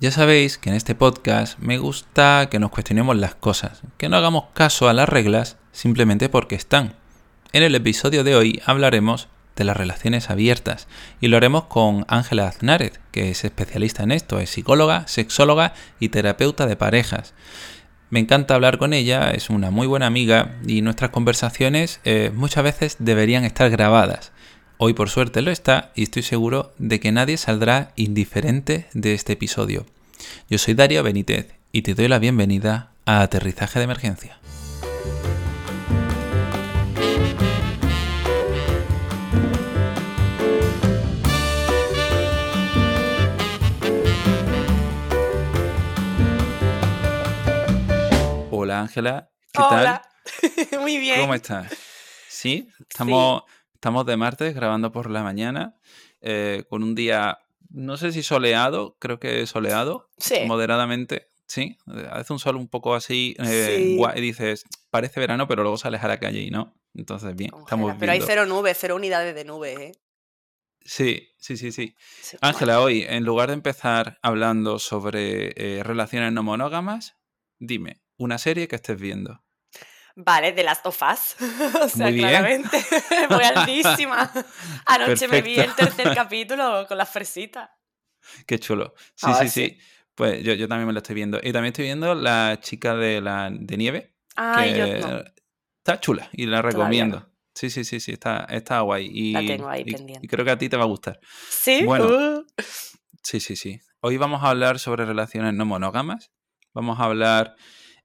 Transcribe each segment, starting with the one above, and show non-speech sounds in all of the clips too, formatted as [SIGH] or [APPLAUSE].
Ya sabéis que en este podcast me gusta que nos cuestionemos las cosas, que no hagamos caso a las reglas simplemente porque están. En el episodio de hoy hablaremos de las relaciones abiertas y lo haremos con Ángela Aznárez, que es especialista en esto, es psicóloga, sexóloga y terapeuta de parejas. Me encanta hablar con ella, es una muy buena amiga y nuestras conversaciones eh, muchas veces deberían estar grabadas. Hoy por suerte lo está y estoy seguro de que nadie saldrá indiferente de este episodio. Yo soy Darío Benítez y te doy la bienvenida a Aterrizaje de Emergencia. Hola Ángela, ¿qué Hola. [LAUGHS] Muy bien. ¿Cómo estás? Sí, estamos, estamos de martes grabando por la mañana eh, con un día, no sé si soleado, creo que soleado, Sí. moderadamente, sí. eh, Hace un sol un poco así, eh, Sí. y dices, parece verano, pero luego sales a la calle y no. Entonces, bien, Congela, estamos Pero hay cero nubes, cero unidades de nubes, ¿eh? Sí, sí, sí, sí. Sí, Ángela, hoy, en lugar de empezar hablando sobre eh, relaciones no monógamas, dime, una serie que estés viendo. Vale, de las of Us. [LAUGHS] o sea, Muy claramente. [LAUGHS] Voy altísima. [LAUGHS] Anoche me vi el tercer capítulo con las fresitas. Qué chulo. Sí, Ah, sí, sí. sí. Pues yo, yo también me lo estoy viendo. Y también estoy viendo la chica de la de nieve, Ay, que yo no. está chula y la recomiendo. Sí, sí, sí, sí, está, está guay. Y, La tengo ahí y- pendiente. y creo que a ti te va a gustar. Sí. Bueno. Uh. Sí, sí, sí. Hoy vamos a hablar sobre relaciones no monógamas. Vamos a hablar.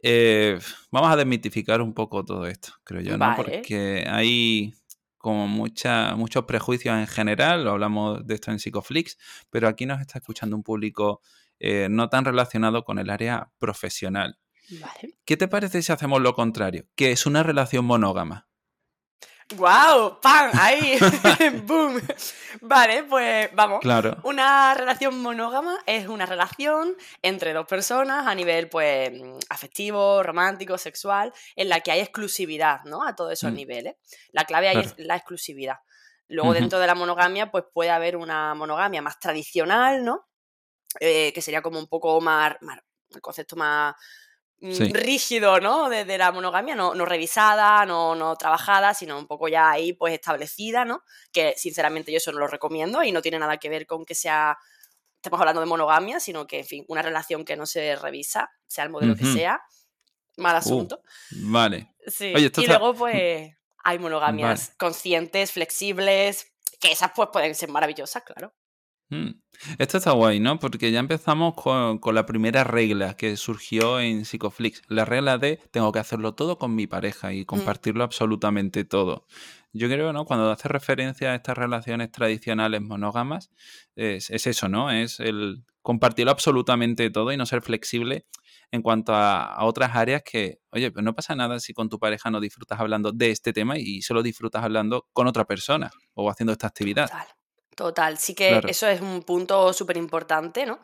Eh, vamos a desmitificar un poco todo esto, creo yo, ¿no? Vale. Porque hay como mucha, muchos prejuicios en general, lo hablamos de esto en Psicoflix, pero aquí nos está escuchando un público eh, no tan relacionado con el área profesional. Vale. ¿Qué te parece si hacemos lo contrario? Que es una relación monógama. ¡Guau! ¡Pam! Ahí. [LAUGHS] ¡Boom! Vale, pues vamos. Claro. Una relación monógama es una relación entre dos personas a nivel pues afectivo, romántico, sexual, en la que hay exclusividad, ¿no? A todos esos Mm. niveles. La clave ahí Claro. es la exclusividad. Luego dentro de la monogamia pues puede haber una monogamia más tradicional, ¿no? Eh, que sería como un poco más, más- el concepto más Sí. rígido, ¿no? De, de la monogamia, no, no revisada, no, no trabajada, sino un poco ya ahí pues establecida, ¿no? que sinceramente yo eso no lo recomiendo y no tiene nada que ver con que sea, estemos hablando de monogamia, sino que, en fin, una relación que no se revisa, sea el modelo que sea, mal Uh, asunto. vale. Sí. Oye, y luego, pues, hay [LAUGHS] monogamias conscientes, flexibles, que esas pues pueden ser maravillosas, claro. Mm. Esto está guay, ¿no? Porque ya empezamos con, con la primera regla que surgió en Psicoflix. La regla de tengo que hacerlo todo con mi pareja y compartirlo absolutamente todo. Yo creo, ¿no? Cuando hace referencia a estas relaciones tradicionales monógamas, es, es eso, ¿no? Es el compartirlo absolutamente todo y no ser flexible en cuanto a, a otras áreas que, oye, pues no pasa nada si con tu pareja no disfrutas hablando de este tema y solo disfrutas hablando con otra persona o haciendo esta actividad. Total. Total. Sí que Claro. eso es un punto súper importante, ¿no?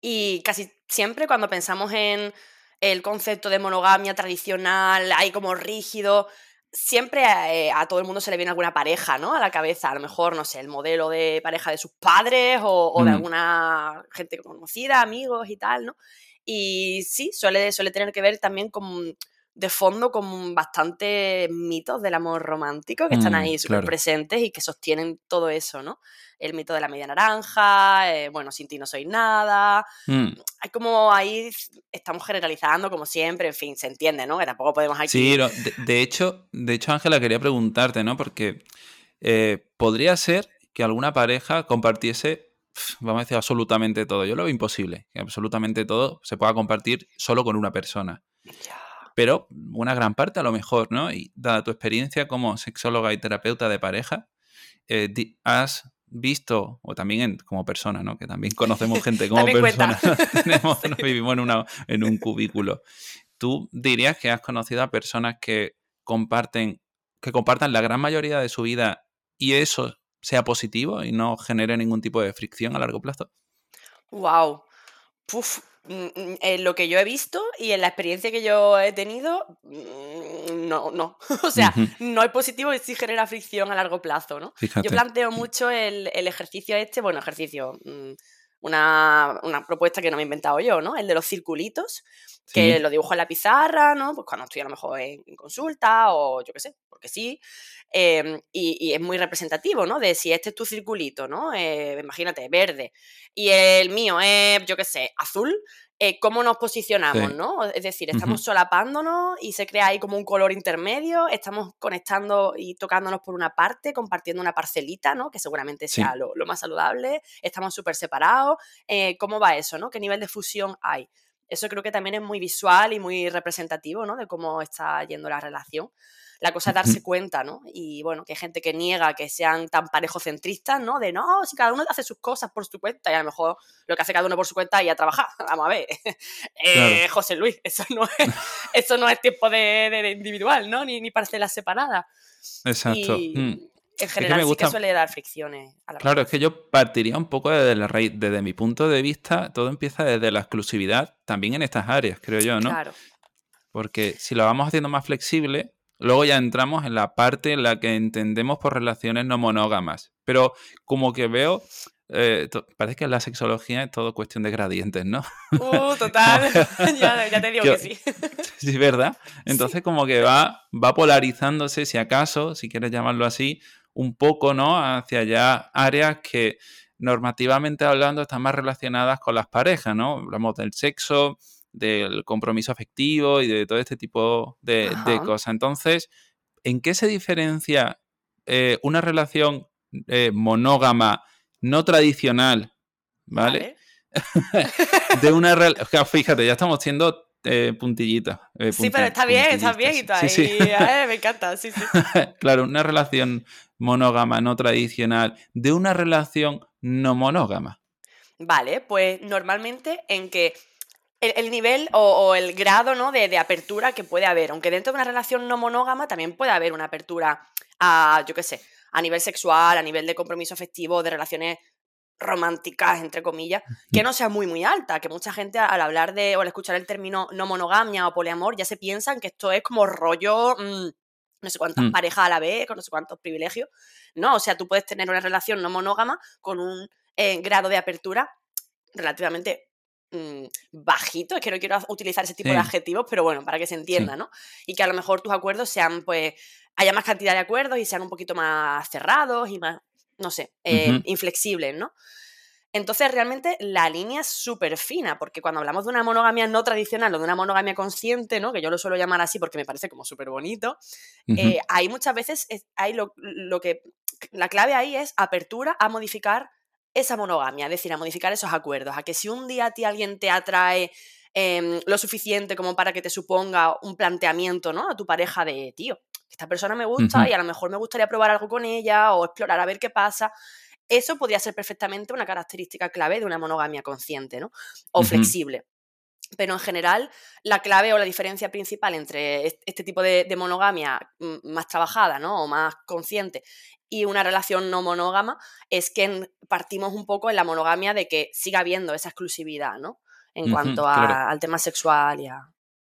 Y casi siempre cuando pensamos en el concepto de monogamia tradicional, ahí como rígido, siempre eh, a todo el mundo se le viene alguna pareja, ¿no? A la cabeza. A lo mejor, no sé, el modelo de pareja de sus padres o, o de Mm. alguna gente conocida, amigos y tal, ¿no? Y sí, suele, suele tener que ver también con de fondo con bastantes mitos del amor romántico que están Mm, ahí súper claro. presentes y que sostienen todo eso, ¿no? El mito de la media naranja, eh, bueno, sin ti no soy nada. Mm. Hay como ahí estamos generalizando como siempre, en fin, se entiende, ¿no? Que tampoco podemos aquí. Sí, no, de, de hecho, de hecho, Ángela, quería preguntarte, ¿no? Porque eh, podría ser que alguna pareja compartiese, vamos a decir, absolutamente todo. Yo lo veo imposible, que absolutamente todo se pueda compartir solo con una persona. Ya. Pero una gran parte a lo mejor, ¿no? Y dada tu experiencia como sexóloga y terapeuta de pareja, eh, has visto, o también en- como persona, ¿no? Que también conocemos [LAUGHS] gente como persona. [LAUGHS] Tenemos, [LAUGHS] nos vivimos en, una- en un cubículo. ¿Tú dirías que has conocido a personas que comparten, que compartan la gran mayoría de su vida y eso sea positivo y no genere ningún tipo de fricción a largo plazo? Wow. Puf, en lo que yo he visto y en la experiencia que yo he tenido, mm, no, no. [LAUGHS] O sea, no es positivo y sí genera fricción a largo plazo, ¿no? Fíjate. Yo planteo mucho el, el ejercicio este, bueno, ejercicio, mm, una, propuesta que no me he inventado yo, ¿no? El de los circulitos, que lo dibujo en la pizarra, ¿no? Pues cuando estoy a lo mejor en, consulta o yo qué sé, porque sí. Em, y, es muy representativo, ¿no? De si este es tu circulito, ¿no? Eh, imagínate, verde. Y el mío es, yo qué sé, azul. Eh, cómo nos posicionamos, ¿no? Es decir, estamos solapándonos y se crea ahí como un color intermedio, estamos conectando y tocándonos por una parte, compartiendo una parcelita, ¿no? Que seguramente sea lo, más saludable, estamos súper separados. Eh, ¿Cómo va eso, no? ¿Qué nivel de fusión hay? Eso creo que también es muy visual y muy representativo, ¿no? De cómo está yendo la relación. La cosa es darse cuenta, ¿no? Y bueno, que hay gente que niega que sean tan parejocentristas, ¿no? De no, si cada uno hace sus cosas por su cuenta y a lo mejor lo que hace cada uno por su cuenta y a trabajar. [LAUGHS] Vamos a ver. Eh, José Luis, eso no es, [LAUGHS] eso no es tiempo de, individual, ¿no? Ni, ni parcelas separadas. Exacto. Mm. En general sí que suele dar fricciones. claro, es que yo partiría un poco desde la raíz, desde mi punto de vista, todo empieza desde la exclusividad, también en estas áreas, creo yo, ¿no? Claro. Porque si lo vamos haciendo más flexible, Luego ya entramos en la parte en la que entendemos por relaciones no monógamas. Pero como que veo, eh, parece que la sexología es todo cuestión de gradientes, ¿no? Uh, total. [LAUGHS] [LAUGHS] ya, te digo que, sí. [LAUGHS] sí, ¿verdad? Entonces como que va, va polarizándose, si acaso, si quieres llamarlo así, un poco, ¿no? Hacia ya áreas que normativamente hablando están más relacionadas con las parejas, ¿no? Hablamos del sexo, del compromiso afectivo y de todo este tipo de, cosas. Entonces, ¿en qué se diferencia eh, una relación eh, monógama no tradicional, ¿vale? [LAUGHS] de una relación... Fíjate, ya estamos siendo eh, puntillitas. sí, pero está bien, está bien y todo [LAUGHS] me encanta, sí, sí. [LAUGHS] claro, una relación monógama no tradicional de una relación no monógama. Vale, pues normalmente en que el, nivel o, el grado ¿no? de, apertura que puede haber. Aunque dentro de una relación no monógama también puede haber una apertura a, yo qué sé, a nivel sexual, a nivel de compromiso afectivo, de relaciones románticas, entre comillas, que no sea muy, muy alta, que mucha gente al hablar de, o al escuchar el término no monogamia o poliamor, ya se piensan que esto es como rollo, mm, no sé cuántas mm. parejas a la vez, con no sé cuántos privilegios. No, o sea, tú puedes tener una relación no monógama con un eh, grado de apertura relativamente Mm, bajito, es que no quiero utilizar ese tipo de adjetivos, pero bueno, para que se entienda, ¿no? Y que a lo mejor tus acuerdos sean, pues, haya más cantidad de acuerdos y sean un poquito más cerrados y más, no sé, eh, inflexibles, ¿no? Entonces, realmente la línea es súper fina, porque cuando hablamos de una monogamia no tradicional o de una monogamia consciente, ¿no? que yo lo suelo llamar así porque me parece como súper bonito, eh, ahí muchas veces hay lo, lo, que. La clave ahí es apertura a modificar esa monogamia, es decir, a modificar esos acuerdos, a que si un día a ti alguien te atrae em, lo suficiente como para que te suponga un planteamiento, ¿no? A tu pareja de, tío, esta persona me gusta y a lo mejor me gustaría probar algo con ella o explorar a ver qué pasa. Eso podría ser perfectamente una característica clave de una monogamia consciente, ¿no? O flexible. Pero en general, la clave o la diferencia principal entre este tipo de, de, monogamia mm, más trabajada, ¿no? O más consciente y una relación no monógama es que partimos un poco en la monogamia de que siga habiendo esa exclusividad, ¿no? En cuanto al tema sexual y a...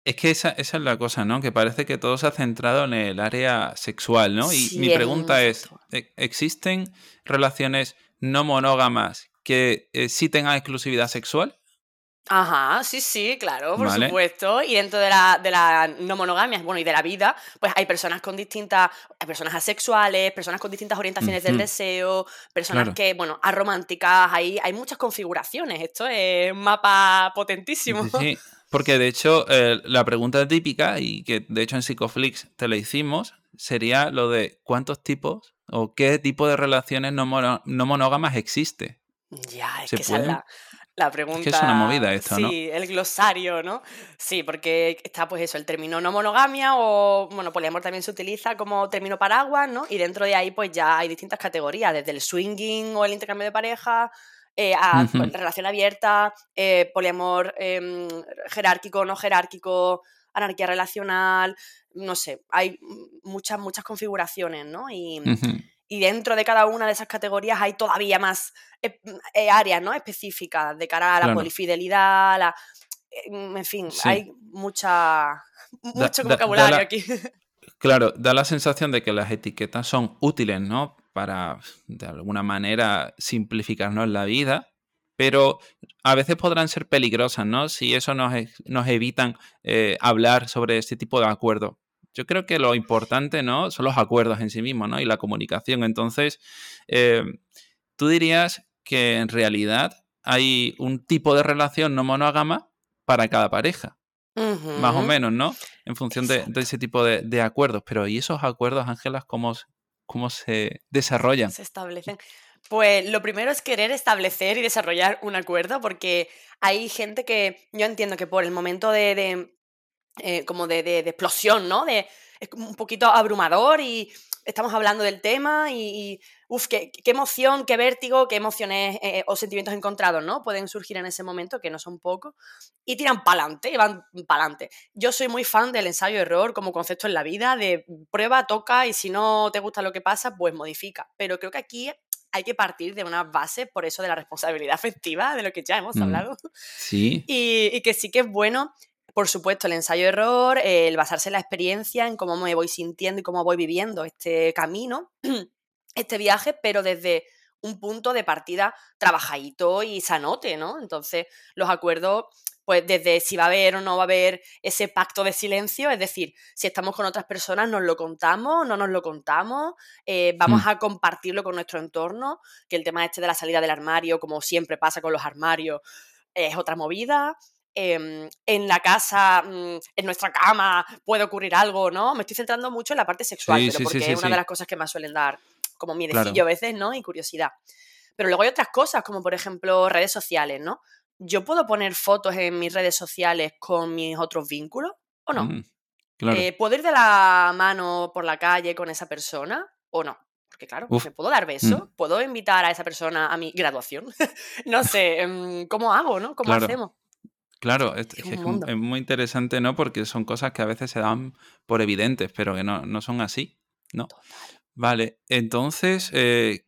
Es que esa, es la cosa, ¿no? Que parece que todo se ha centrado en el área sexual, ¿no? Y mi pregunta es, ¿e-, ¿existen relaciones no monógamas que eh, sí tengan exclusividad sexual? Ajá, sí, sí, claro, por supuesto. Y dentro de la, de la no monogamia, bueno, y de la vida, pues hay personas con distintas, hay personas asexuales, personas con distintas orientaciones del deseo, personas que, bueno, arománticas, hay, hay muchas configuraciones. Esto es un mapa potentísimo. Sí, porque de hecho, eh, la pregunta típica, y que de hecho en Psicoflix te la hicimos, sería lo de cuántos tipos o qué tipo de relaciones no, no monógamas existe. Ya, es que esa es la, pregunta. Es que es una movida esto, ¿no? Sí, el glosario, ¿no? Sí, porque está pues eso, el término no monogamia o, bueno, poliamor también se utiliza como término paraguas, ¿no? Y dentro de ahí pues ya hay distintas categorías, desde el swinging o el intercambio de pareja, eh, a pues, relación abierta, eh, poliamor em, jerárquico, no jerárquico, anarquía relacional, no sé, hay muchas, muchas configuraciones, ¿no? Y, y dentro de cada una de esas categorías hay todavía más eh, eh, áreas ¿no? específicas de cara a la polifidelidad, la, eh, en fin, hay mucha, mucho vocabulario aquí. [LAUGHS] Claro, da la sensación de que las etiquetas son útiles, ¿no? Para, de alguna manera, simplificarnos la vida, pero a veces podrán ser peligrosas, ¿no? Si eso nos, nos evitan eh, hablar sobre este tipo de acuerdos. Yo creo que lo importante, ¿no? Son los acuerdos en sí mismos, ¿no? Y la comunicación. Entonces, eh, tú dirías que en realidad hay un tipo de relación no monógama para cada pareja. Más o menos, ¿no? En función de, ese tipo de, acuerdos. Pero ¿y esos acuerdos, Ángelas, cómo, cómo se desarrollan? Se establecen. Pues lo primero es querer establecer y desarrollar un acuerdo, porque hay gente que yo entiendo que por el momento de, eh, como de, explosión, ¿no? De, es un poquito abrumador y estamos hablando del tema y, uff, qué, emoción, qué vértigo, qué emociones eh, o sentimientos encontrados, ¿no? Pueden surgir en ese momento, que no son pocos, y tiran pa'lante, y van pa'lante. Yo soy muy fan del ensayo-error como concepto en la vida, de prueba, toca, y si no te gusta lo que pasa, pues modifica. Pero creo que aquí hay que partir de una base, por eso de la responsabilidad [LAUGHS] afectiva, de lo que ya hemos mm, hablado. Sí. Y, y que sí que es bueno por supuesto, el ensayo-error, el basarse en la experiencia, en cómo me voy sintiendo y cómo voy viviendo este camino, [CLEARS THROAT] este viaje, pero desde un punto de partida trabajadito y sanote, ¿no? Entonces, los acuerdos, pues desde si va a haber o no va a haber ese pacto de silencio, es decir, si estamos con otras personas, nos lo contamos, no nos lo contamos, eh, vamos mm. a compartirlo con nuestro entorno, que el tema este de la salida del armario, como siempre pasa con los armarios, es otra movida. Em, en la casa, mm, en nuestra cama, puede ocurrir algo, ¿no? Me estoy centrando mucho en la parte sexual, pero porque es una de las cosas que más suelen dar como miedecillo a veces, ¿no? Y curiosidad. Pero luego hay otras cosas, como por ejemplo redes sociales, ¿no? Yo puedo poner fotos en mis redes sociales con mis otros vínculos o no. Eh, ¿Puedo ir de la mano por la calle con esa persona o no? Porque claro, ¿me puedo dar beso? Mm. ¿Puedo invitar a esa persona a mi graduación? [LAUGHS] no sé, em, ¿cómo hago, no? ¿Cómo hacemos? Claro, es, muy interesante, ¿no? Porque son cosas que a veces se dan por evidentes, pero que no, son así, ¿no? Vale, entonces eh,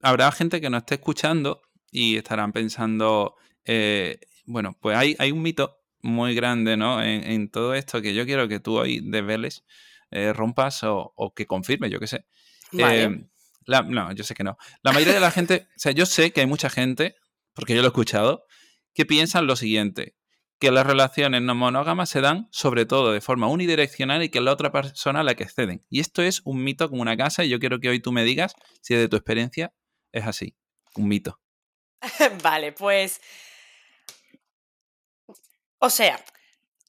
habrá gente que nos esté escuchando y estarán pensando, eh, bueno, pues hay, hay, un mito muy grande, ¿no? En, todo esto que yo quiero que tú hoy desveles, eh, rompas o, que confirmes, yo qué sé. no, yo sé que no. La mayoría de la gente, o sea, yo sé que hay mucha gente, porque yo lo he escuchado, que piensan lo siguiente, que las relaciones no monógamas se dan sobre todo de forma unidireccional y que la otra persona a la que exceden. Y esto es un mito como una casa y yo quiero que hoy tú me digas si de tu experiencia es así. Un mito. [LAUGHS] vale, pues... O sea,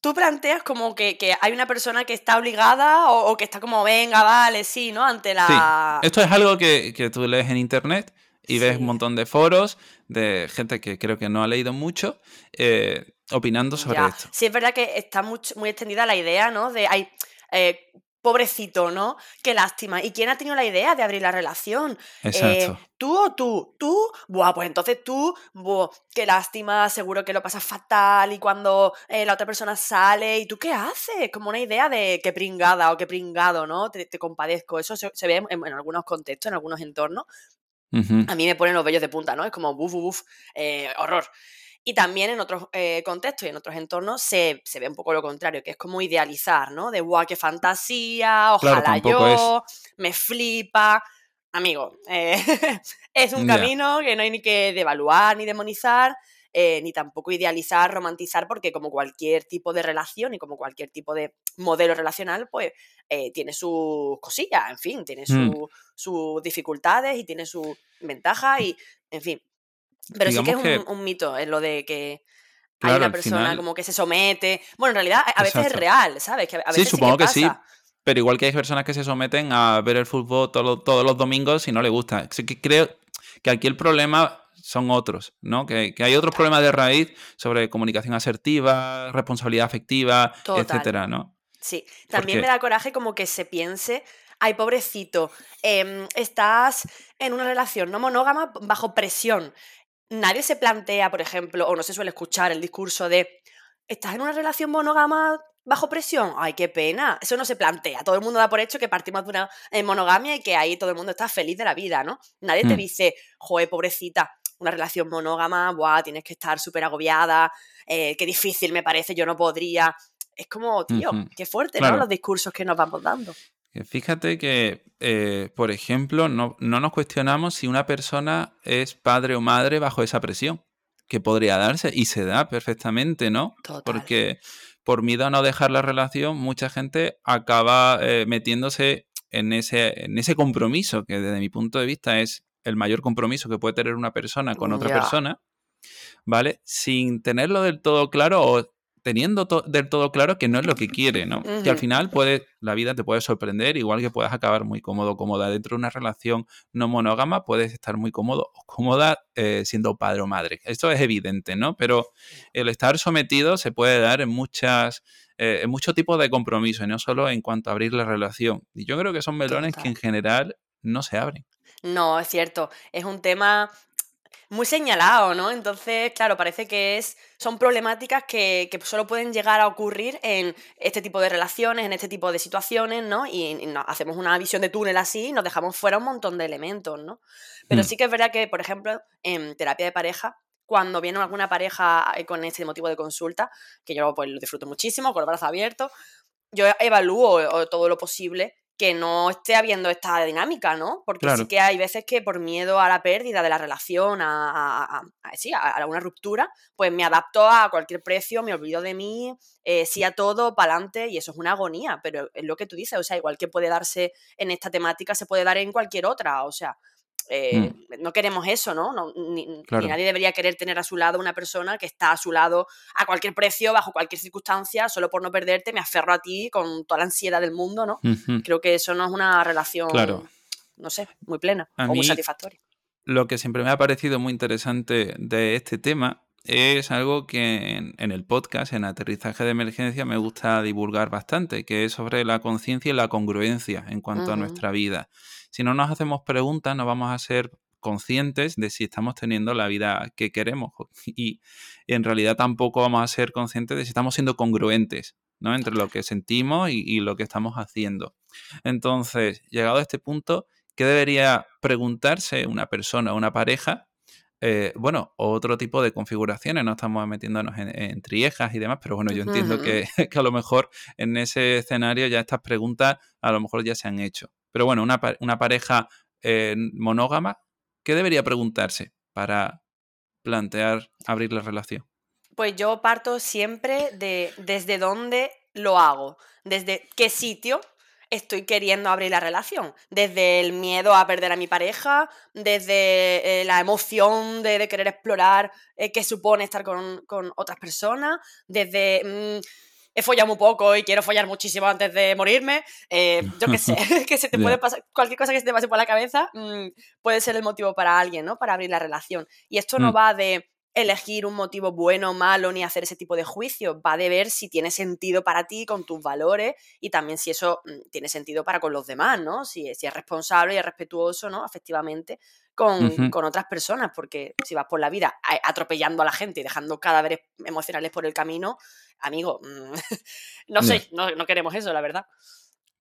tú planteas como que, hay una persona que está obligada o, que está como, venga, vale, sí, ¿no? Ante la... Sí. Esto es algo que, que tú lees en internet y ves un montón de foros de gente que creo que no ha leído mucho eh, opinando sobre esto. Sí, es verdad que está muy, muy extendida la idea, ¿no? De, ay, eh, pobrecito, ¿no? Qué lástima. ¿Y quién ha tenido la idea de abrir la relación? Eh, Exacto. ¿Tú o tú? ¿Tú? Buah, pues entonces tú, buah, qué lástima, seguro que lo pasas fatal y cuando la otra persona sale, ¿y tú qué haces? Como una idea de qué pringada o qué pringado, ¿no? Te, compadezco. Eso se, ve en, algunos contextos, en algunos entornos, a mí me ponen los vellos de punta, ¿no? Es como buf, buf, eh, horror. Y también en otros eh, contextos y en otros entornos se, ve un poco lo contrario, que es como idealizar, ¿no? De guau, qué fantasía, ojalá yo, me flipa. Amigo, eh, [LAUGHS] es un camino que no hay ni que devaluar ni demonizar, ni tampoco idealizar, romantizar, porque como cualquier tipo de relación y como cualquier tipo de modelo relacional, pues eh, tiene sus cosillas, en fin, tiene mm. sus dificultades y tiene sus ventajas y, en fin. Pero sí que es un, mito, es lo de que hay una persona como que se somete. Bueno, en realidad a veces es real, ¿sabes? Que a veces sí, supongo que, sí. Pero igual que hay personas que se someten a ver el fútbol todos los domingos y no le gusta. que creo que aquí el problema son otros, ¿no? Que, hay otros problemas de raíz sobre comunicación asertiva, responsabilidad afectiva, etcétera, ¿no? Sí, también me da coraje como que se piense, ay, pobrecito, em, estás en una relación no monógama bajo presión. Nadie se plantea, por ejemplo, o no se suele escuchar el discurso de, estás en una relación monógama bajo presión, ay, qué pena. Eso no se plantea. Todo el mundo da por hecho que partimos de una eh, monogamia y que ahí todo el mundo está feliz de la vida, ¿no? Nadie te mm. dice, joder, pobrecita, una relación monógama, buah, tienes que estar súper agobiada, eh, qué difícil me parece, yo no podría. Es como, tío, qué fuerte, ¿no? Los discursos que nos vamos dando. Fíjate que, eh, por ejemplo, no, nos cuestionamos si una persona es padre o madre bajo esa presión. que podría darse y se da perfectamente, ¿no? Total. Porque por miedo a no dejar la relación, mucha gente acaba eh, metiéndose en ese, en ese compromiso, que desde mi punto de vista es el mayor compromiso que puede tener una persona con otra persona, ¿vale? Sin tenerlo del todo claro o teniendo to- del todo claro que no es lo que quiere, ¿no? Que al final puede, la vida te puede sorprender, igual que puedas acabar muy cómodo, cómoda dentro de una relación no monógama, puedes estar muy cómodo o cómoda eh, siendo padre o madre. Esto es evidente, ¿no? Pero el estar sometido se puede dar en muchas, eh, en muchos tipos de compromisos, y no solo en cuanto a abrir la relación. Y yo creo que son melones que en general no se abren. No, es cierto. Es un tema muy señalado, ¿no? Entonces, claro, parece que es, son problemáticas que, que solo pueden llegar a ocurrir en este tipo de relaciones, en este tipo de situaciones, ¿no? Y, y nos hacemos una visión de túnel así y nos dejamos fuera un montón de elementos, ¿no? Pero Mm. sí que es verdad que, por ejemplo, en terapia de pareja, cuando viene alguna pareja eh, con este motivo de consulta, que yo pues lo disfruto muchísimo, con los brazos abiertos, yo evalúo eh, todo lo posible que no esté habiendo esta dinámica, ¿no? Porque Claro. sí que hay veces que por miedo a la pérdida de la relación, a, a- a- a- sí, a, a una ruptura, pues me adapto a cualquier precio, me olvido de mí, eh, sí a todo, para adelante, y eso es una agonía, pero es lo que tú dices, o sea, igual que puede darse en esta temática, se puede dar en cualquier otra, o sea, eh, no queremos eso, ¿no? No, ni, Mm. Nadie debería querer tener a su lado una persona que está a su lado a cualquier precio, bajo cualquier circunstancia, solo por no perderte, me aferro a ti con toda la ansiedad del mundo, ¿no? Creo que eso no es una relación, Claro. no sé, muy plena A o muy satisfactoria. Lo que siempre me ha parecido muy interesante de este tema es algo que en, en el podcast, en aterrizaje de emergencia, me gusta divulgar bastante, que es sobre la conciencia y la congruencia en cuanto a nuestra vida. Si no nos hacemos preguntas, no vamos a ser conscientes de si estamos teniendo la vida que queremos [LAUGHS] y en realidad tampoco vamos a ser conscientes de si estamos siendo congruentes ¿no? entre lo que sentimos y, y lo que estamos haciendo. Entonces, llegado a este punto, ¿qué debería preguntarse una persona, una pareja? Eh, bueno, otro tipo de configuraciones, no estamos metiéndonos en, en triejas y demás, pero bueno, yo entiendo que, [LAUGHS] que a lo mejor en ese escenario ya estas preguntas a lo mejor ya se han hecho. Pero bueno, una pareja eh, monógama, ¿qué debería preguntarse para plantear abrir la relación? Pues yo parto siempre de desde dónde lo hago, desde qué sitio estoy queriendo abrir la relación, desde el miedo a perder a mi pareja, desde eh, la emoción de, de querer explorar eh, qué supone estar con, con otras personas, desde mm, he follado muy poco y quiero follar muchísimo antes de morirme, eh, yo qué sé, [LAUGHS] que se te [LAUGHS] puede pasar, cualquier cosa que se te pase por la cabeza mm, puede ser el motivo para alguien, ¿no? Para abrir la relación. Y esto no Mm. va de elegir un motivo bueno o malo ni hacer ese tipo de juicio, va de ver si tiene sentido para ti con tus valores y también si eso mm, tiene sentido para con los demás, ¿no? Si, si es responsable y es respetuoso, ¿no? Afectivamente con, con otras personas, porque si vas por la vida a- atropellando a la gente y dejando cadáveres emocionales por el camino, amigo, mm, [LAUGHS] no sé, no, no queremos eso, la verdad.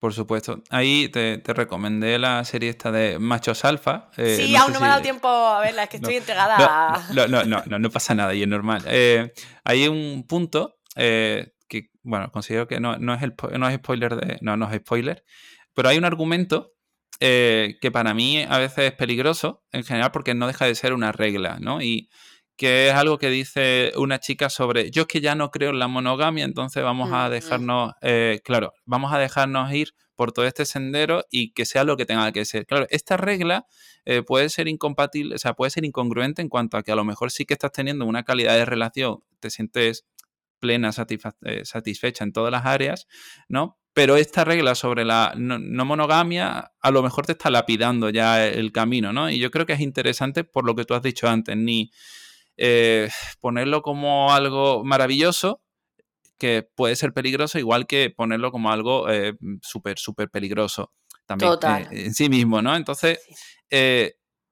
Por supuesto. Ahí te, te recomendé la serie esta de Machos Alfa. eh, sí, no aún no me ha dado si- tiempo a verla, es que [LAUGHS] estoy No, entregada a... No, no, no, no, no pasa nada y es normal. Eh, hay un punto eh, que, bueno, considero que no, no es el, no es spoiler de. No, no es spoiler. Pero hay un argumento eh, que para mí a veces es peligroso, en general, porque no deja de ser una regla, ¿no? Y que es algo que dice una chica sobre, yo es que ya no creo en la monogamia, entonces vamos a Mm, dejarnos, eh, claro, vamos a dejarnos ir por todo este sendero y que sea lo que tenga que ser. Claro, esta regla eh, puede ser incompatible, o sea, puede ser incongruente en cuanto a que a lo mejor sí que estás teniendo una calidad de relación, te sientes plena, eh, satisfecha en todas las áreas, ¿no? Pero esta regla sobre la no, no monogamia a lo mejor te está lapidando ya el camino, ¿no? Y yo creo que es interesante por lo que tú has dicho antes, ni eh, ponerlo como algo maravilloso, que puede ser peligroso, igual que ponerlo como algo eh, súper, súper peligroso también Total. eh, en sí mismo, ¿no? Entonces,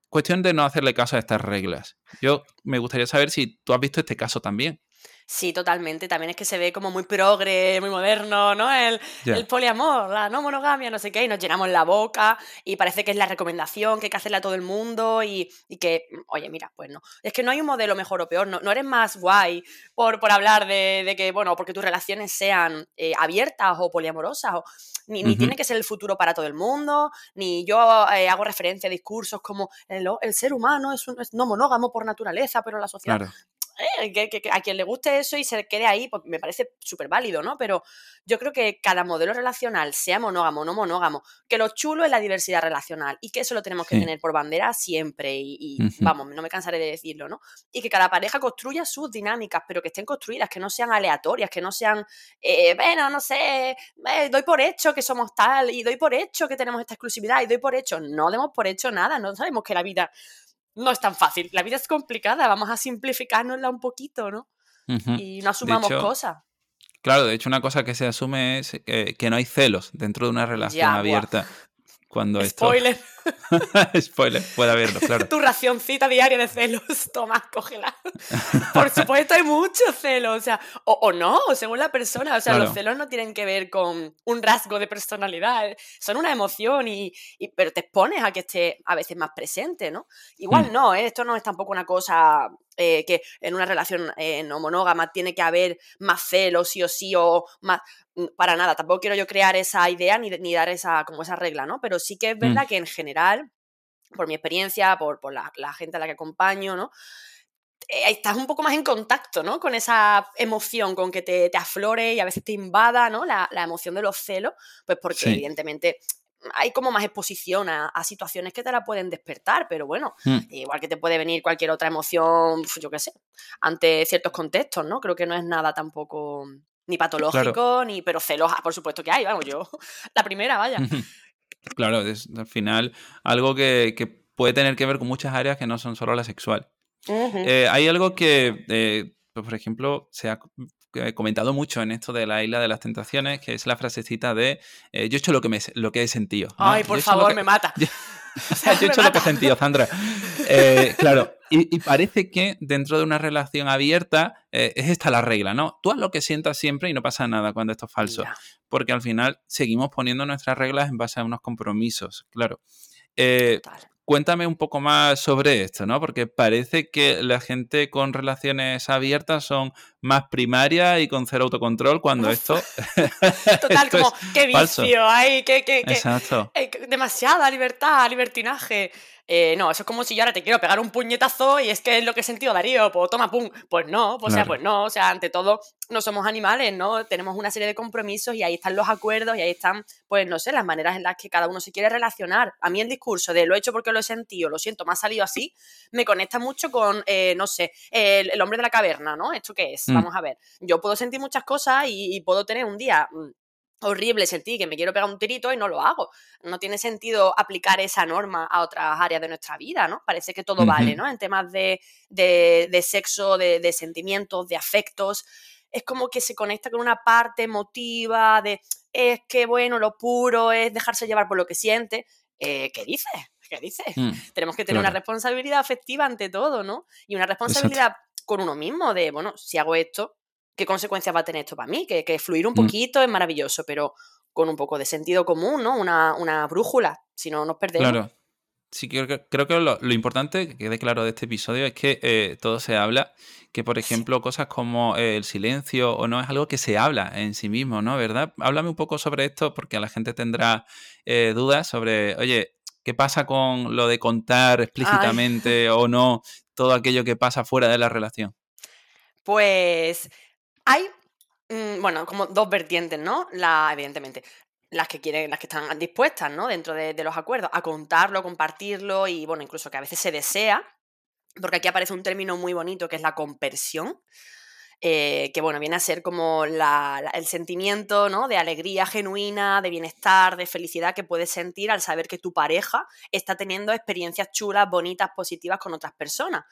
cuestión de no hacerle caso a estas reglas. Yo me gustaría saber si tú has visto este caso también. Sí, totalmente. También es que se ve como muy progre, muy moderno, ¿no? El, el poliamor, la no monogamia, no sé qué, y nos llenamos la boca y parece que es la recomendación que hay que hacerle a todo el mundo y, y que, mm, oye, mira, pues no. Es que no hay un modelo mejor o peor, no, no eres más guay por, por hablar de, de que, bueno, porque tus relaciones sean eh, abiertas o poliamorosas, o, ni, tiene que ser el futuro para todo el mundo, ni yo eh, hago referencia a discursos como el, el ser humano es, un- es no monógamo por naturaleza, pero la sociedad Claro. Eh, que, a quien le guste eso y se quede ahí, pues me parece súper válido, ¿no? Pero yo creo que cada modelo relacional, sea monógamo o no monógamo, que lo chulo es la diversidad relacional y que eso lo tenemos que tener por bandera siempre y, vamos, no me cansaré de decirlo, ¿no? Y que cada pareja construya sus dinámicas, pero que estén construidas, que no sean aleatorias, que no sean, eh, bueno, no sé, eh, doy por hecho que somos tal y doy por hecho que tenemos esta exclusividad y doy por hecho, no demos por hecho nada, no sabemos que la vida no es tan fácil. La vida es complicada, vamos a simplificárnosla un poquito, ¿no? Y no asumamos cosas. Claro, de hecho una cosa que se asume es que no hay celos dentro de una relación abierta. Cuando Spoiler. [LAUGHS] [LAUGHS] Spoiler, puede haberlo, claro. tu racioncita diaria de celos, [LAUGHS] toma, cógela. Por supuesto, hay muchos celos, o sea, o, no, según la persona. O sea, los celos no tienen que ver con un rasgo de personalidad, eh, son una emoción, y, pero te expones a que esté a veces más presente, ¿no? Igual hmm. no, ¿eh? esto no es tampoco una cosa eh, que en una relación no monógama tiene que haber más celos, sí o sí, o más. Mm, para nada, tampoco quiero yo crear esa idea ni, ni dar esa, como esa regla, ¿no? Pero sí que es verdad hmm. que en general por mi experiencia, por, la, gente a la que acompaño, ¿no? Eh, estás un poco más en contacto, ¿no? Con esa emoción, con que te, te aflore y a veces te invada, ¿no? La, emoción de los celos, pues porque evidentemente hay como más exposición a, situaciones que te la pueden despertar, pero bueno, hmm. igual que te puede venir cualquier otra emoción, yo qué sé, ante ciertos contextos, ¿no? Creo que no es nada tampoco ni patológico, ni, pero celos, por supuesto que hay, vamos, yo, [LAUGHS] la primera, vaya. [LAUGHS] Claro, es al final algo que, puede tener que ver con muchas áreas que no son solo la sexual. Eh, hay algo que, eh, pues, por ejemplo, se ha comentado mucho en esto de la isla de las tentaciones, que es la frasecita de eh, yo he hecho lo que, me, lo que he sentido. Ay, por favor, me mata. yo he hecho lo que he sentido, Sandra. claro, y, parece que dentro de una relación abierta es esta la regla, ¿no? Tú haz lo que sientas siempre y no pasa nada cuando esto es falso porque al final seguimos poniendo nuestras reglas en base a unos compromisos, claro. Eh, cuéntame un poco más sobre esto, ¿no? Porque parece que la gente con relaciones abiertas son más primarias y con cero autocontrol cuando esto. [LAUGHS] Total, [LAUGHS] como, qué vicio, qué, qué, Exacto. demasiada libertad, libertinaje. Eh, no, eso es como si yo ahora te quiero pegar un puñetazo y es que es lo que he sentido Darío, pues toma, pum. Pues no, pues, o sea, pues no, o sea, ante todo, no somos animales, ¿no? Tenemos una serie de compromisos y ahí están los acuerdos y ahí están, pues no sé, las maneras en las que cada uno se quiere relacionar. A mí el discurso de lo he hecho porque lo he sentido, lo siento, me ha salido así, me conecta mucho con, eh, no sé, el, hombre de la caverna, ¿no? ¿Esto qué es? Mm. Vamos a ver. Yo puedo sentir muchas cosas y puedo tener un día mm, horrible sentir que me quiero pegar un tirito y no lo hago. No tiene sentido aplicar esa norma a otras áreas de nuestra vida, ¿no? Parece que todo vale, ¿no? En temas de, de, sexo, de, sentimientos, de afectos. Es como que se conecta con una parte emotiva de es que, bueno, lo puro es dejarse llevar por lo que siente. Eh, ¿Qué dices? ¿Qué dices? Mm, [LAUGHS] Tenemos que tener una responsabilidad afectiva ante todo, ¿no? Y una responsabilidad con uno mismo de, bueno, si hago esto, qué consecuencias va a tener esto para mí, que, fluir un mm. poquito es maravilloso, pero con un poco de sentido común, ¿no? Una, brújula, si no nos perdemos. Claro. Sí, creo que, creo que lo, importante que quede claro de este episodio es que eh, todo se habla, que por ejemplo cosas como el silencio o no es algo que se habla en sí mismo, ¿no? ¿Verdad? Háblame un poco sobre esto porque la gente tendrá eh, dudas sobre, oye, ¿qué pasa con lo de contar explícitamente o no todo aquello que pasa fuera de la relación? Pues hay, mm, bueno, como dos vertientes, ¿no? La, evidentemente, las que quieren, las que están dispuestas, ¿no? Dentro de, los acuerdos, a contarlo, compartirlo y, bueno, incluso que a veces se desea, porque aquí aparece un término muy bonito que es la compersión. Eh, que bueno, viene a ser como el sentimiento ¿no? de alegría genuina, de bienestar, de felicidad que puedes sentir al saber que tu pareja está teniendo experiencias chulas, bonitas, positivas con otras personas.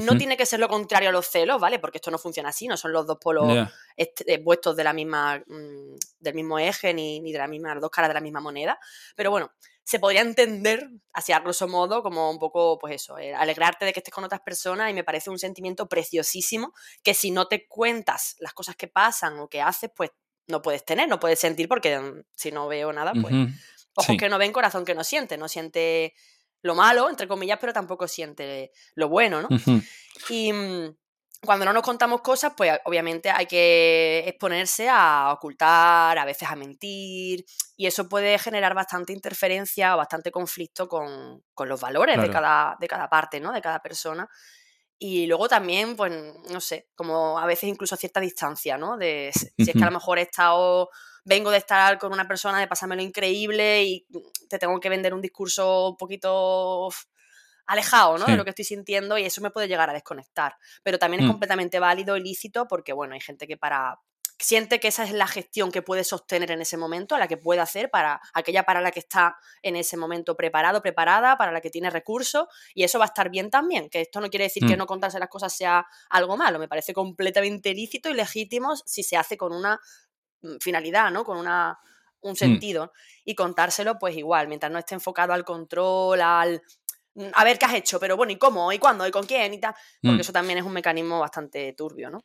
No tiene que ser lo contrario a los celos, ¿vale? Porque esto no funciona así, no son los dos polos puestos de la misma, mm, del mismo eje ni, de la misma, las dos caras de la misma moneda. Pero bueno, se podría entender, así a grosso modo, como un poco, pues eso, eh, alegrarte de que estés con otras personas y me parece un sentimiento preciosísimo que si no te cuentas las cosas que pasan o que haces, pues no puedes tener, no puedes sentir porque mm, si no veo nada, pues ojos que no ven, corazón que no siente, no siente lo malo, entre comillas, pero tampoco siente lo bueno, ¿no? Y mm, cuando no nos contamos cosas, pues obviamente hay que exponerse a ocultar, a veces a mentir, y eso puede generar bastante interferencia o bastante conflicto con, los valores de, cada, de cada parte, ¿no? De cada persona. Y luego también, pues, no sé, como a veces incluso a cierta distancia, ¿no? De si es que a lo mejor he estado, vengo de estar con una persona, de pasármelo increíble y te tengo que vender un discurso un poquito alejado, ¿no? De lo que estoy sintiendo y eso me puede llegar a desconectar. Pero también es mm. completamente válido, ilícito, porque, bueno, hay gente que para siente que esa es la gestión que puede sostener en ese momento, a la que puede hacer para aquella para la que está en ese momento preparado, preparada, para la que tiene recursos, y eso va a estar bien también, que esto no quiere decir que mm. no contarse las cosas sea algo malo, me parece completamente lícito y legítimo si se hace con una mm, finalidad, ¿no? Con una, un mm. sentido. Y contárselo, pues igual, mientras no esté enfocado al control, al a ver qué has hecho, pero bueno, ¿y cómo? ¿Y cuándo? ¿Y con quién? Y tal. Porque eso también es un mecanismo bastante turbio, ¿no?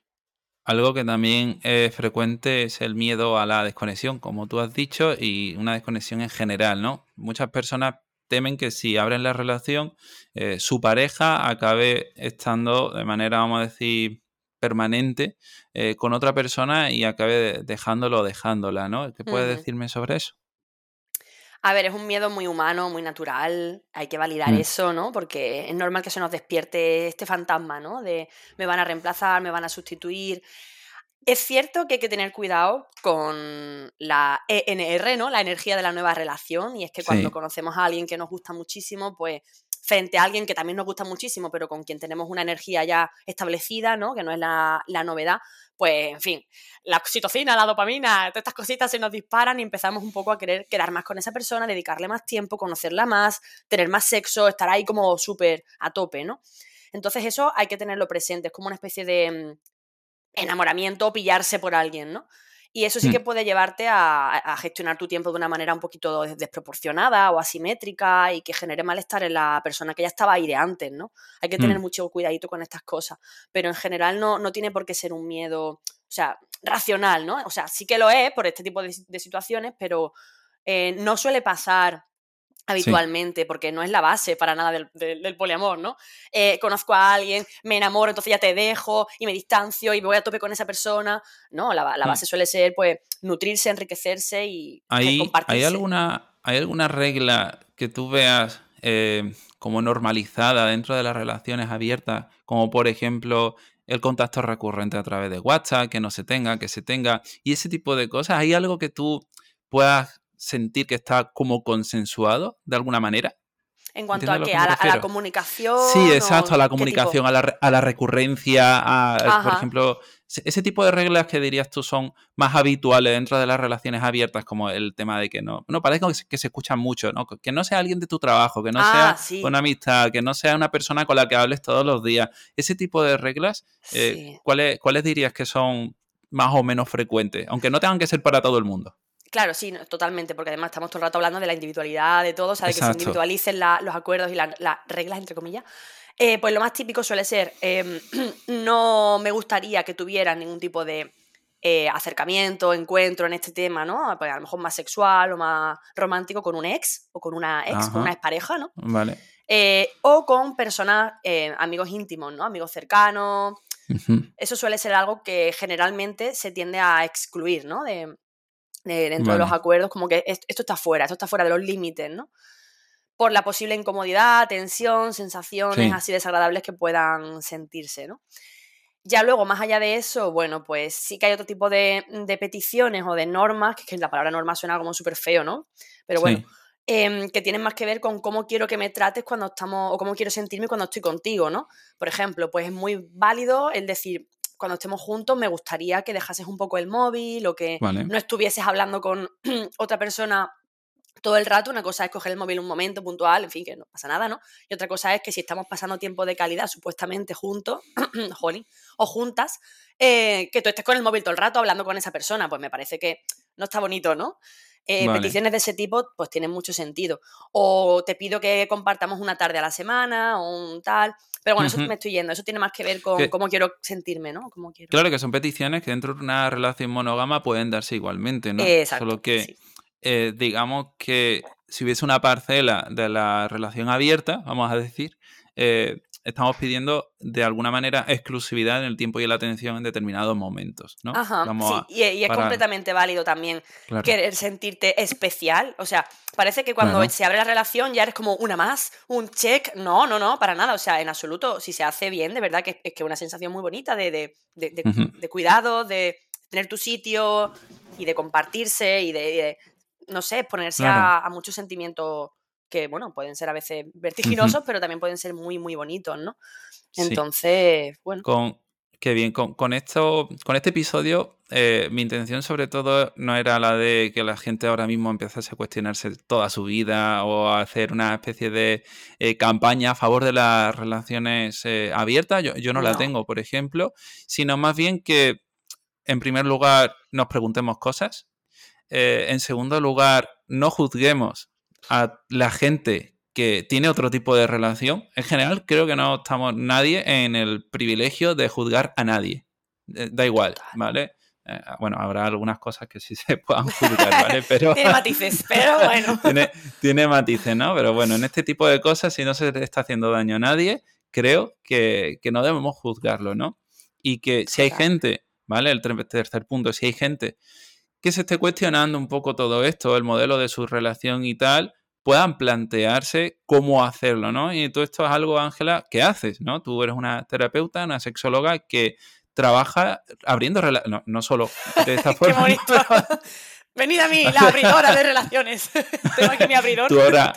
Algo que también es frecuente es el miedo a la desconexión, como tú has dicho, y una desconexión en general, ¿no? Muchas personas temen que si abren la relación, eh, su pareja acabe estando de manera, vamos a decir, permanente eh, con otra persona y acabe dejándolo o dejándola, ¿no? ¿Qué puedes decirme sobre eso? A ver, es un miedo muy humano, muy natural, hay que validar mm. eso, ¿no? Porque es normal que se nos despierte este fantasma, ¿no? De me van a reemplazar, me van a sustituir. Es cierto que hay que tener cuidado con la ENR, ¿no? La energía de la nueva relación. Y es que cuando conocemos a alguien que nos gusta muchísimo, pues frente a alguien que también nos gusta muchísimo, pero con quien tenemos una energía ya establecida, ¿no? Que no es la, novedad, pues, en fin, la oxitocina, la dopamina, todas estas cositas se nos disparan y empezamos un poco a querer quedar más con esa persona, dedicarle más tiempo, conocerla más, tener más sexo, estar ahí como súper a tope, ¿no? Entonces eso hay que tenerlo presente, es como una especie de mm, enamoramiento, pillarse por alguien, ¿no? Y eso sí mm. que puede llevarte a, gestionar tu tiempo de una manera un poquito desproporcionada o asimétrica y que genere malestar en la persona que ya estaba ahí de antes, ¿no? Hay que tener mm. mucho cuidadito con estas cosas. Pero en general no, no tiene por qué ser un miedo, o sea, racional, ¿no? O sea, sí que lo es por este tipo de, situaciones, pero eh, no suele pasar habitualmente, porque no es la base para nada del, poliamor, ¿no? Eh, conozco a alguien, me enamoro, entonces ya te dejo y me distancio y me voy a tope con esa persona. No, la, mm. base suele ser, pues, nutrirse, enriquecerse y ¿Hay, ¿Hay alguna, ¿Hay alguna regla que tú veas eh, como normalizada dentro de las relaciones abiertas? Como, por ejemplo, el contacto recurrente a través de WhatsApp, que no se tenga, que se tenga, y ese tipo de cosas. ¿Hay algo que tú puedas sentir que está como consensuado de alguna manera. En cuanto a, que, a, la, comunicación. Sí, exacto, a la comunicación, a la, recurrencia, a, por ejemplo, ese tipo de reglas que dirías tú son más habituales dentro de las relaciones abiertas, como el tema de que no, no parece que se escuchan mucho, ¿no? Que no sea alguien de tu trabajo, que no sea ah, una amistad, que no sea una persona con la que hables todos los días. Ese tipo de reglas, eh, ¿cuáles, ¿cuáles dirías que son más o menos frecuentes? Aunque no tengan que ser para todo el mundo. Claro, sí, totalmente, porque además estamos todo el rato hablando de la individualidad de todos, de que se individualicen los acuerdos y las reglas, entre comillas. Eh, pues lo más típico suele ser, em, [CLEARS THROAT] no me gustaría que tuvieran ningún tipo de eh, acercamiento, encuentro en este tema, ¿no? Pues a lo mejor más sexual o más romántico con un ex o con una ex, con una expareja, ¿no? Vale. Eh, o con personas, amigos íntimos, ¿no? Amigos cercanos. Eso suele ser algo que generalmente se tiende a excluir, ¿no? De, dentro de los acuerdos, como que esto está fuera, esto está fuera de los límites, ¿no? Por la posible incomodidad, tensión, sensaciones así desagradables que puedan sentirse, ¿no? Ya luego, más allá de eso, bueno, pues sí que hay otro tipo de, peticiones o de normas, que, que la palabra norma suena como súper feo, ¿no? Pero bueno, em, que tienen más que ver con cómo quiero que me trates cuando estamos, o cómo quiero sentirme cuando estoy contigo, ¿no? Por ejemplo, pues es muy válido el decir, cuando estemos juntos me gustaría que dejases un poco el móvil o que no estuvieses hablando con [CLEARS THROAT] otra persona todo el rato. Una cosa es coger el móvil un momento puntual, en fin, que no pasa nada, ¿no? Y otra cosa es que si estamos pasando tiempo de calidad supuestamente juntos, [CLEARS THROAT] o juntas, eh, que tú estés con el móvil todo el rato hablando con esa persona, pues me parece que no está bonito, ¿no? Eh, peticiones de ese tipo, pues tienen mucho sentido. O te pido que compartamos una tarde a la semana o un tal. Pero bueno, eso me estoy yendo. Eso tiene más que ver con cómo quiero sentirme, ¿no? Claro que son peticiones que dentro de una relación monógama pueden darse igualmente, ¿no? Exacto. Solo que, eh, digamos que si hubiese una parcela de la relación abierta, vamos a decir, eh, estamos pidiendo de alguna manera exclusividad en el tiempo y en la atención en determinados momentos, ¿no? Ajá, sí, y, es completamente válido también querer sentirte especial. O sea, parece que cuando se abre la relación ya eres como una más, un check. No, no, no, para nada. O sea, en absoluto, si se hace bien, de verdad que es que una sensación muy bonita de, de, cuidado, de tener tu sitio y de compartirse y de, no sé, ponerse a, a muchos sentimientos que, bueno, pueden ser a veces vertiginosos, pero también pueden ser muy, muy bonitos, ¿no? Entonces, bueno. Con, qué bien, con, esto, con este episodio, eh, mi intención sobre todo no era la de que la gente ahora mismo empezase a cuestionarse toda su vida o a hacer una especie de eh, campaña a favor de las relaciones eh, abiertas, yo, yo no, la tengo, por ejemplo, sino más bien que, en primer lugar, nos preguntemos cosas. en segundo lugar, no juzguemos a la gente que tiene otro tipo de relación, en general creo que no estamos nadie en el privilegio de juzgar a nadie. Eh, da igual, ¿vale? Eh, bueno, habrá algunas cosas que sí se [LAUGHS] puedan juzgar, ¿vale? Pero, tiene matices, pero [LAUGHS] bueno. tiene, matices, ¿no? Pero bueno, en este tipo de cosas, si no se le está haciendo daño a nadie, creo que, que no debemos juzgarlo, ¿no? Y que si hay gente, ¿vale? El tercer punto, si hay gente que se esté cuestionando un poco todo esto, el modelo de su relación y tal, puedan plantearse cómo hacerlo, ¿no? Y todo esto es algo, Ángela, que haces, ¿no? Tú eres una terapeuta, una sexóloga que trabaja abriendo relaciones, no, solo de esta [LAUGHS] forma. Qué bonito. [LAUGHS] Venid a mí, la abridora de relaciones. [LAUGHS] Tengo aquí mi abridor. Tú ahora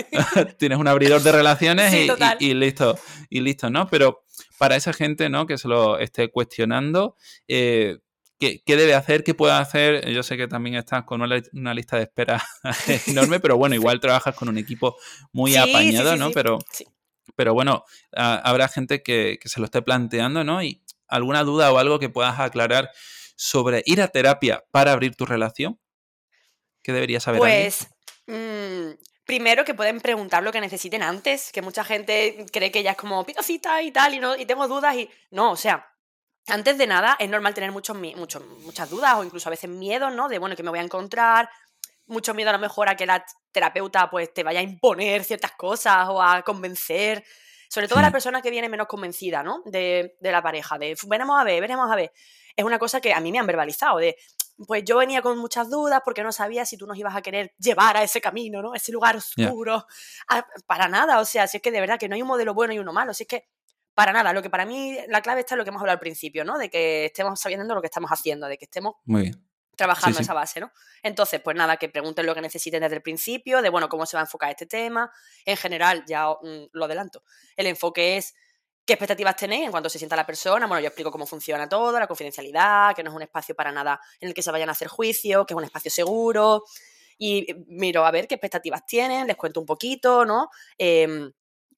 tienes un abridor de relaciones y, listo, y listo, ¿no? Pero para esa gente, ¿no? Que se lo esté cuestionando, eh, ¿Qué, debe hacer? ¿Qué puede hacer? Yo sé que también estás con una, lista de espera [LAUGHS] enorme, pero bueno, igual [LAUGHS] trabajas con un equipo muy apañado, ¿no? Pero, pero bueno, habrá gente que, se lo esté planteando, ¿no? Y alguna duda o algo que puedas aclarar sobre ir a terapia para abrir tu relación. ¿Qué deberías saber? Pues, mm, primero que pueden preguntar lo que necesiten antes, que mucha gente cree que ya es como pitocita y tal, y, no, y tengo dudas y no, o sea, antes de nada, es normal tener muchos, muchos, muchas dudas o incluso a veces miedos, ¿no? De, bueno, que me voy a encontrar, mucho miedo a lo mejor a que la terapeuta pues te vaya a imponer ciertas cosas o a convencer. Sobre todo a la persona que viene menos convencida, ¿no? De, de, la pareja, de veremos a ver, veremos a ver. Es una cosa que a mí me han verbalizado, de pues yo venía con muchas dudas porque no sabía si tú nos ibas a querer llevar a ese camino, ¿no? A ese lugar oscuro. para nada, o sea, si es que de verdad que no hay un modelo bueno y uno malo, si es que para nada, lo que para mí la clave está en lo que hemos hablado al principio, ¿no? De que estemos sabiendo lo que estamos haciendo, de que estemos trabajando esa base, ¿no? Entonces, pues nada, que pregunten lo que necesiten desde el principio, de bueno, cómo se va a enfocar este tema. En general, ya mm, lo adelanto. El enfoque es qué expectativas tenéis en cuanto se sienta la persona. Bueno, yo explico cómo funciona todo, la confidencialidad, que no es un espacio para nada en el que se vayan a hacer juicios, que es un espacio seguro. Y eh, miro a ver qué expectativas tienen, les cuento un poquito, ¿no? Em,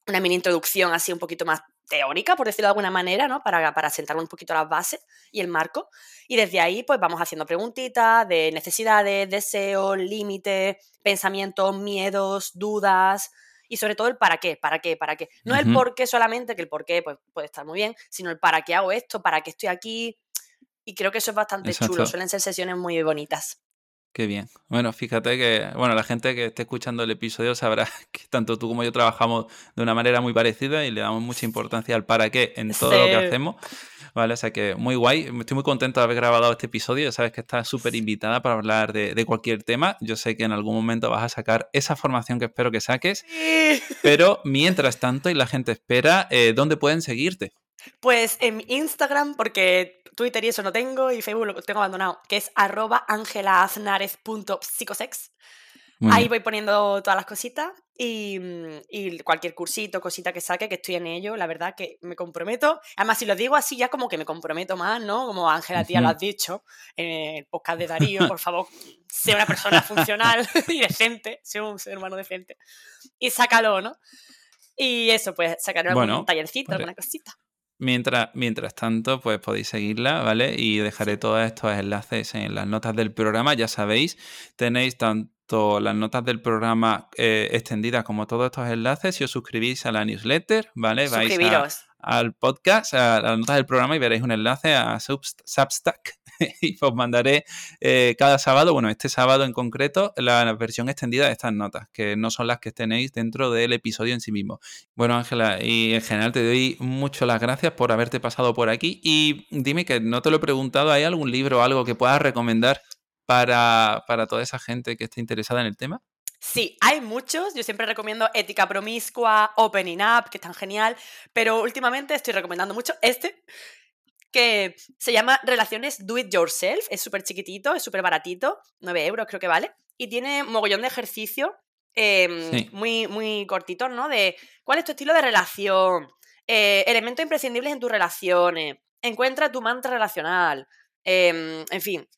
una mini introducción así un poquito más teórica, por decirlo de alguna manera, ¿no? Para, para sentar un poquito las bases y el marco. Y desde ahí, pues vamos haciendo preguntitas de necesidades, deseos, límites, pensamientos, miedos, dudas. Y sobre todo el para qué, para qué, para qué. No el por qué solamente, que el por qué pues, puede estar muy bien, sino el para qué hago esto, para qué estoy aquí. Y creo que eso es bastante chulo, suelen ser sesiones muy bonitas. Qué bien. Bueno, fíjate que, bueno, la gente que esté escuchando el episodio sabrá [LAUGHS] que tanto tú como yo trabajamos de una manera muy parecida y le damos mucha importancia al para qué en todo lo que hacemos. Vale, o sea que muy guay. Estoy muy contento de haber grabado este episodio. Ya sabes que estás súper invitada para hablar de, cualquier tema. Yo sé que en algún momento vas a sacar esa formación que espero que saques. Pero mientras tanto, y la gente espera, eh, ¿dónde pueden seguirte? Pues en Instagram, porque Twitter y eso no tengo, y Facebook lo tengo abandonado, que es arroba angelaaznares.psicosex. Ahí voy poniendo todas las cositas y, y, cualquier cursito, cosita que saque, que estoy en ello, la verdad que me comprometo. Además, si lo digo así, ya como que me comprometo más, ¿no? Como Ángela, tía, lo has dicho en el podcast de Darío, por favor, sé una persona [LAUGHS] funcional y decente, sé un ser humano decente. Y sácalo, ¿no? Y eso, pues sacaré algún tallercito, pues, alguna cosita. Mientras, mientras tanto, pues podéis seguirla, ¿vale? Y dejaré todos estos enlaces en las notas del programa. Ya sabéis, tenéis tanto las notas del programa eh, extendidas como todos estos enlaces. Si os suscribís a la newsletter, ¿vale? Vais al podcast, a las notas del programa y veréis un enlace a Substack, [LAUGHS] y os mandaré eh, cada sábado, bueno, este sábado en concreto, la versión extendida de estas notas, que no son las que tenéis dentro del episodio en sí mismo. Bueno, Ángela, y en general te doy mucho las gracias por haberte pasado por aquí y dime que no te lo he preguntado, ¿hay algún libro o algo que puedas recomendar para, para toda esa gente que esté interesada en el tema? Sí, hay muchos. Yo siempre recomiendo Ética Promiscua, Opening Up, que están genial. Pero últimamente estoy recomendando mucho este, que se llama Relaciones Do It Yourself. Es súper chiquitito, es súper baratito, 9 euros creo que vale. Y tiene mogollón de ejercicio em, muy, muy cortitos, ¿no? De cuál es tu estilo de relación, eh, elementos imprescindibles en tus relaciones, encuentra tu mantra relacional, em, en fin.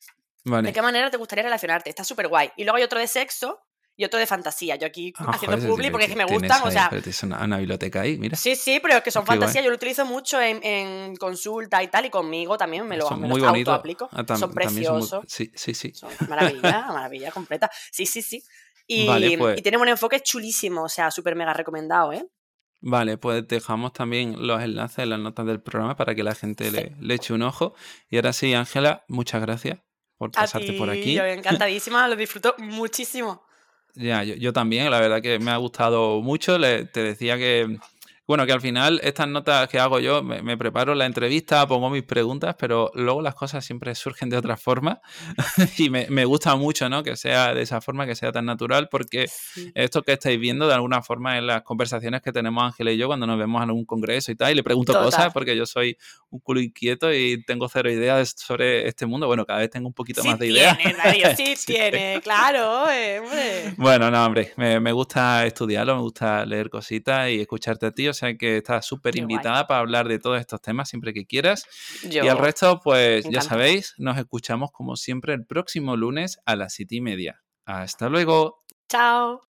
¿De qué manera te gustaría relacionarte? Está súper guay. Y luego hay otro de sexo, y otro de fantasía. Yo aquí ah, haciendo publi porque es que me gustan, o sea... Una, biblioteca ahí, mira. Sí, sí, pero es que son fantasía, yo lo utilizo mucho en, consulta y tal, y conmigo también me lo, son me muy los aplico. Ah, son preciosos. Sí, sí, sí. Son maravilla, [LAUGHS] maravilla completa. Sí, sí, sí. Y, pues... y tienen un enfoque chulísimo, o sea, súper mega recomendado, ¿eh? Vale, pues dejamos también los enlaces en las notas del programa para que la gente le, le, eche un ojo. Y ahora sí, Ángela, muchas gracias por pasarte por aquí. Yo [LAUGHS] encantadísima, lo disfruto muchísimo. Ya, yo, yo, también, la verdad que me ha gustado mucho. Le, te decía que bueno, que al final estas notas que hago yo, me, preparo la entrevista, pongo mis preguntas, pero luego las cosas siempre surgen de otra forma [LAUGHS] y me, gusta mucho, ¿no? Que sea de esa forma, que sea tan natural, porque esto que estáis viendo de alguna forma en las conversaciones que tenemos Ángela y yo cuando nos vemos en algún congreso y tal, y le pregunto cosas, porque yo soy un culo inquieto y tengo cero ideas sobre este mundo. Bueno, cada vez tengo un poquito más de ideas. Tiene, [LAUGHS] sí, tiene, claro, hombre. Bueno, no, hombre, me, me gusta estudiarlo, me gusta leer cositas y escucharte a ti sea que estás súper invitada para hablar de todos estos temas siempre que quieras. y al resto, pues ya sabéis, nos escuchamos como siempre el próximo lunes a las siete y media. Hasta luego. Chao.